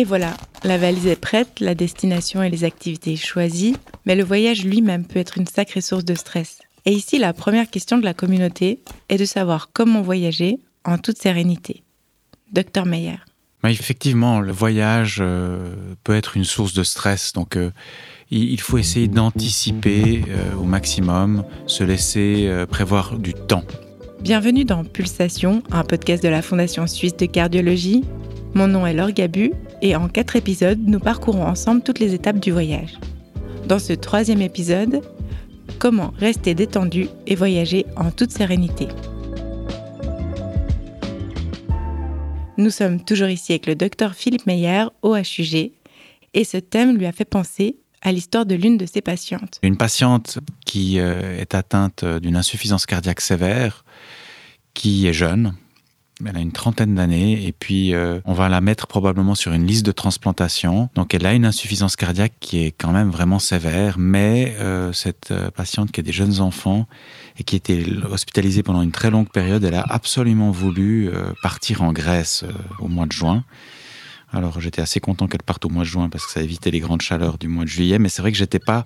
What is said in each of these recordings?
Et voilà, la valise est prête, la destination et les activités choisies, mais le voyage lui-même peut être une sacrée source de stress. Et ici, la première question de la communauté est de savoir comment voyager en toute sérénité. Docteur Meyer. Bah, effectivement, le voyage euh, peut être une source de stress, donc euh, il faut essayer d'anticiper euh, au maximum, se laisser prévoir du temps. Bienvenue dans Pulsation, un podcast de la Fondation suisse de cardiologie. Mon nom est Laure Gabu et en quatre épisodes, nous parcourons ensemble toutes les étapes du voyage. Dans ce troisième épisode, comment rester détendu et voyager en toute sérénité? Nous sommes toujours ici avec le docteur Philippe Meyer, au et ce thème lui a fait penser à l'histoire de l'une de ses patientes. Une patiente qui euh, est atteinte d'une insuffisance cardiaque sévère, qui est jeune, elle a une trentaine d'années et puis euh, on va la mettre probablement sur une liste de transplantation. Donc elle a une insuffisance cardiaque qui est quand même vraiment sévère, mais euh, cette patiente qui a des jeunes enfants et qui était hospitalisée pendant une très longue période, elle a absolument voulu partir en Grèce au mois de juin. Alors j'étais assez content qu'elle parte au mois de juin parce que ça évitait les grandes chaleurs du mois de juillet, mais c'est vrai que j'étais pas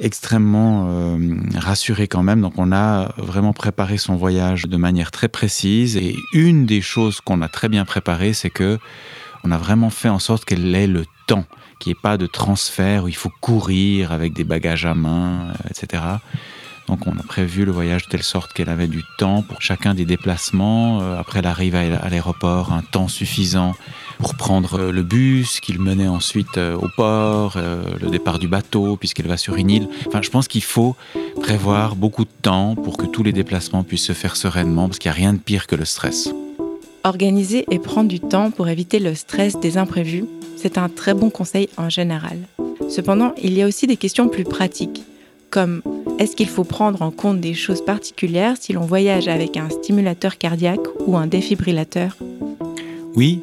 extrêmement euh, rassuré quand même. Donc on a vraiment préparé son voyage de manière très précise et une des choses qu'on a très bien préparées, c'est que on a vraiment fait en sorte qu'elle ait le temps, qu'il n'y ait pas de transfert où il faut courir avec des bagages à main, euh, etc. Donc on a prévu le voyage de telle sorte qu'elle avait du temps pour chacun des déplacements. Euh, après l'arrivée à l'aéroport, un temps suffisant pour prendre euh, le bus, qu'il menait ensuite euh, au port, le départ du bateau, puisqu'elle va sur une île. Enfin, je pense qu'il faut prévoir beaucoup de temps pour que tous les déplacements puissent se faire sereinement, parce qu'il n'y a rien de pire que le stress. Organiser et prendre du temps pour éviter le stress des imprévus, c'est un très bon conseil en général. Cependant, il y a aussi des questions plus pratiques, comme est-ce qu'il faut prendre en compte des choses particulières si l'on voyage avec un stimulateur cardiaque ou un défibrillateur? Oui,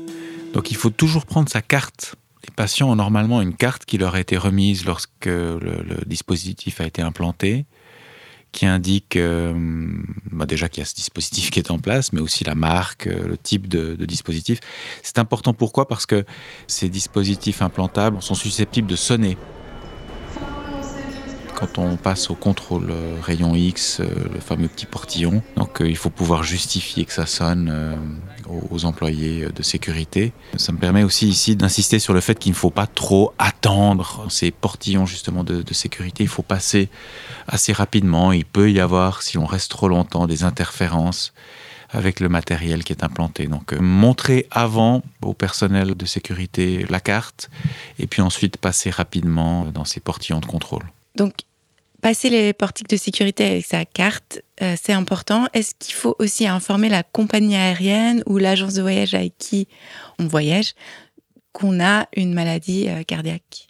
donc il faut toujours prendre sa carte. Les patients ont normalement une carte qui leur a été remise lorsque le, dispositif a été implanté, qui indique euh, bah déjà qu'il y a ce dispositif qui est en place, mais aussi la marque, euh, le type de, de dispositif. C'est important pourquoi? Parce que ces dispositifs implantables sont susceptibles de sonner quand on passe au contrôle euh, rayon X, euh, le fameux petit portillon. Donc euh, il faut pouvoir justifier que ça sonne aux employés de sécurité. Ça me permet aussi ici d'insister sur le fait qu'il ne faut pas trop attendre ces portillons justement de, sécurité. Il faut passer assez rapidement. Il peut y avoir, si on reste trop longtemps, des interférences avec le matériel qui est implanté. Donc montrer avant au personnel de sécurité la carte et puis ensuite passer rapidement dans ces portillons de contrôle. Passer les portiques de sécurité avec sa carte, euh, c'est important. Est-ce qu'il faut aussi informer la compagnie aérienne ou l'agence de voyage avec qui on voyage qu'on a une maladie euh, cardiaque?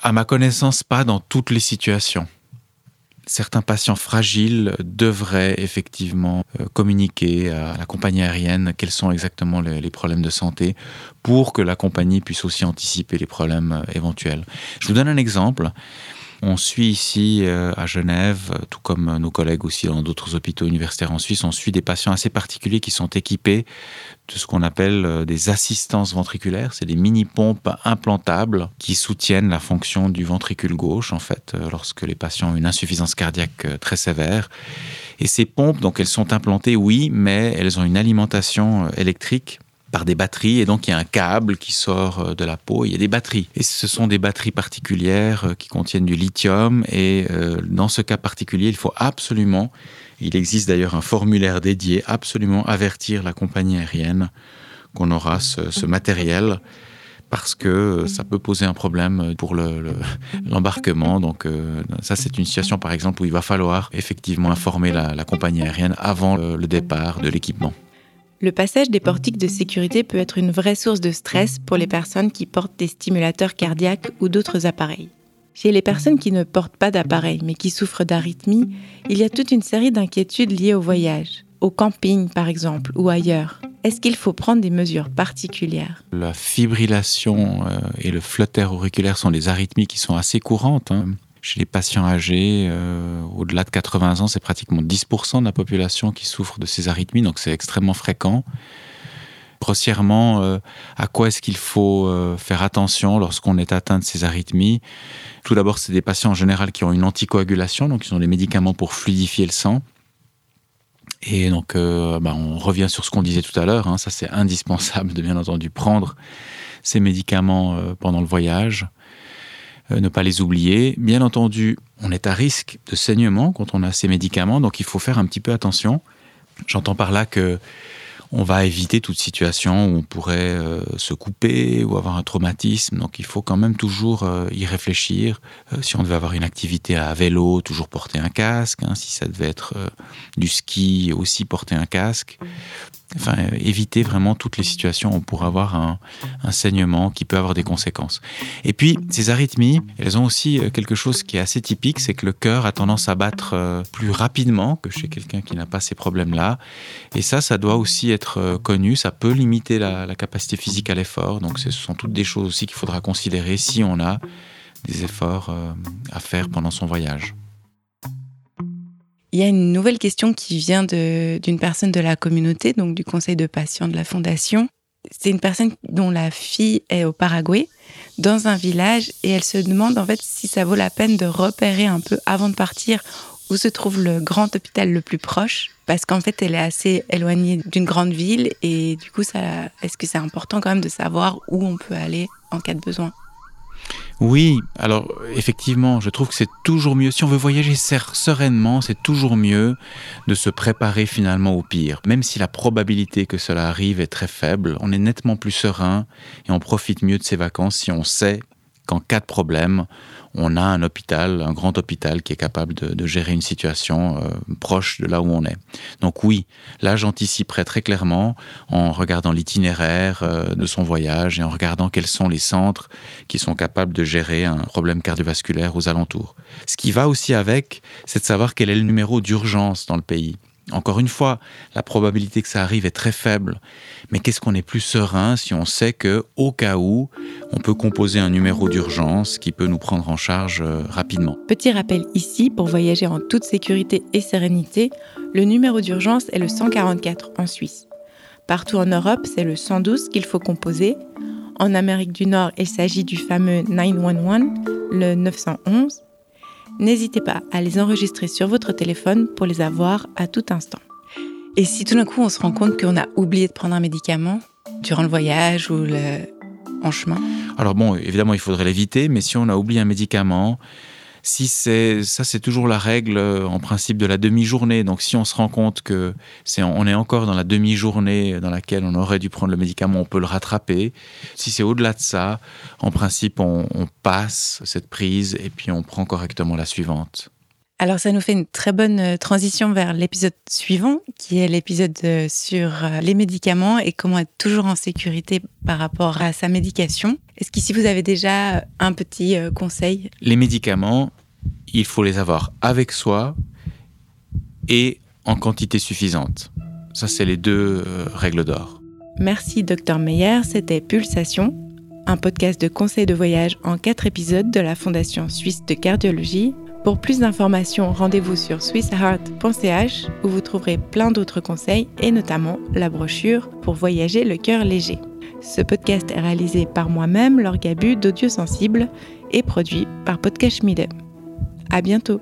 À ma connaissance, pas dans toutes les situations. Certains patients fragiles devraient effectivement euh, communiquer à la compagnie aérienne quels sont exactement les, les problèmes de santé pour que la compagnie puisse aussi anticiper les problèmes éventuels. Je vous donne un exemple. On suit ici euh, à Genève, tout comme nos collègues aussi dans d'autres hôpitaux universitaires en Suisse, on suit des patients assez particuliers qui sont équipés de ce qu'on appelle euh, des assistances ventriculaires. C'est des mini-pompes implantables qui soutiennent la fonction du ventricule gauche, en fait, euh, lorsque les patients ont une insuffisance cardiaque très sévère. Et ces pompes, donc elles sont implantées, oui, mais elles ont une alimentation électrique par des batteries et donc il y a un câble qui sort euh, de la peau, il y a des batteries. Et ce sont des batteries particulières euh, qui contiennent du lithium et euh, dans ce cas particulier, il faut absolument, il existe d'ailleurs un formulaire dédié, absolument avertir la compagnie aérienne qu'on aura ce, matériel parce que ça peut poser un problème pour l'embarquement. Le, donc ça, c'est une situation, par exemple, où il va falloir effectivement informer la, compagnie aérienne avant le départ de l'équipement. Le passage des portiques de sécurité peut être une vraie source de stress pour les personnes qui portent des stimulateurs cardiaques ou d'autres appareils. Chez les personnes qui ne portent pas d'appareil mais qui souffrent d'arythmie, il y a toute une série d'inquiétudes liées au voyage, au camping par exemple ou ailleurs. Est-ce qu'il faut prendre des mesures particulières? La fibrillation euh, et le flutter auriculaire sont des arythmies qui sont assez courantes. Hein. Chez les patients âgés, euh, au-delà de 80 ans, c'est pratiquement 10% de la population qui souffre de ces arythmies, donc c'est extrêmement fréquent. Grossièrement, euh, à quoi est-ce qu'il faut euh, faire attention lorsqu'on est atteint de ces arythmies Tout d'abord, c'est des patients en général qui ont une anticoagulation, donc ils ont des médicaments pour fluidifier le sang. Et donc, bah, on revient sur ce qu'on disait tout à l'heure. Hein. ça, c'est indispensable de bien entendu prendre ces médicaments pendant le voyage. Ne pas les oublier. Bien entendu, on est à risque de saignement quand on a ces médicaments, donc il faut faire un petit peu attention. J'entends par là que on va éviter toute situation où on pourrait euh, se couper ou avoir un traumatisme. Donc il faut quand même toujours euh, y réfléchir. Euh, si on devait avoir une activité à vélo, toujours porter un casque. Hein. si ça devait être du ski, aussi porter un casque enfin, éviter vraiment toutes les situations où on pourrait avoir un, saignement qui peut avoir des conséquences. Et puis, ces arythmies, elles ont aussi euh, quelque chose qui est assez typique, c'est que le cœur a tendance à battre euh, plus rapidement que chez quelqu'un qui n'a pas ces problèmes-là. Et ça, ça doit aussi être euh, connu, ça peut limiter la, la capacité physique à l'effort. Donc, ce sont toutes des choses aussi qu'il faudra considérer si on a des efforts à faire pendant son voyage. Il y a une nouvelle question qui vient d'une personne de la communauté, donc du conseil de patients de la fondation. C'est une personne dont la fille est au Paraguay, dans un village, et elle se demande en fait si ça vaut la peine de repérer un peu avant de partir où se trouve le grand hôpital le plus proche, parce qu'en fait elle est assez éloignée d'une grande ville, et du coup, est-ce que c'est important quand même de savoir où on peut aller en cas de besoin? Oui, alors effectivement, je trouve que c'est toujours mieux, si on veut voyager sereinement, c'est toujours mieux de se préparer finalement au pire. Même si la probabilité que cela arrive est très faible, on est nettement plus serein et on profite mieux de ses vacances si on sait qu'en cas de problème, on a un hôpital, un grand hôpital qui est capable de, gérer une situation euh, proche de là où on est. Donc oui, là j'anticiperai très clairement en regardant l'itinéraire euh, de son voyage et en regardant quels sont les centres qui sont capables de gérer un problème cardiovasculaire aux alentours. Ce qui va aussi avec, c'est de savoir quel est le numéro d'urgence dans le pays. Encore une fois, la probabilité que ça arrive est très faible. Mais qu'est-ce qu'on est plus serein si on sait que, au cas où, on peut composer un numéro d'urgence qui peut nous prendre en charge euh, rapidement? Petit rappel ici, pour voyager en toute sécurité et sérénité, le numéro d'urgence est le 144 en Suisse. Partout en Europe, c'est le 112 qu'il faut composer. En Amérique du Nord, il s'agit du fameux 911, le 911 n'hésitez pas à les enregistrer sur votre téléphone pour les avoir à tout instant. Et si tout d'un coup on se rend compte qu'on a oublié de prendre un médicament durant le voyage ou en chemin? Alors bon, évidemment il faudrait l'éviter, mais si on a oublié un médicament, si c'est ça, c'est toujours la règle euh, en principe de la demi-journée. Donc, si on se rend compte que c'est on est encore dans la demi-journée dans laquelle on aurait dû prendre le médicament, on peut le rattraper. Si c'est au-delà de ça, en principe, on, passe cette prise et puis on prend correctement la suivante. Alors ça nous fait une très bonne euh, transition vers l'épisode suivant, qui est l'épisode euh, sur les médicaments et comment être toujours en sécurité par rapport à sa médication. Est-ce qu'ici vous avez déjà un petit conseil? Les médicaments, il faut les avoir avec soi et en quantité suffisante. Ça, c'est les deux euh, règles d'or. Merci, Dr Meyer. C'était Pulsation, un podcast de conseils de voyage en quatre épisodes de la Fondation suisse de cardiologie. Pour plus d'informations, rendez-vous sur swissheart.ch où vous trouverez plein d'autres conseils et notamment la brochure pour voyager le cœur léger. Ce podcast est réalisé par moi-même, Laure Gabu d'Audio Sensible et produit par Podcast Schmide. À bientôt!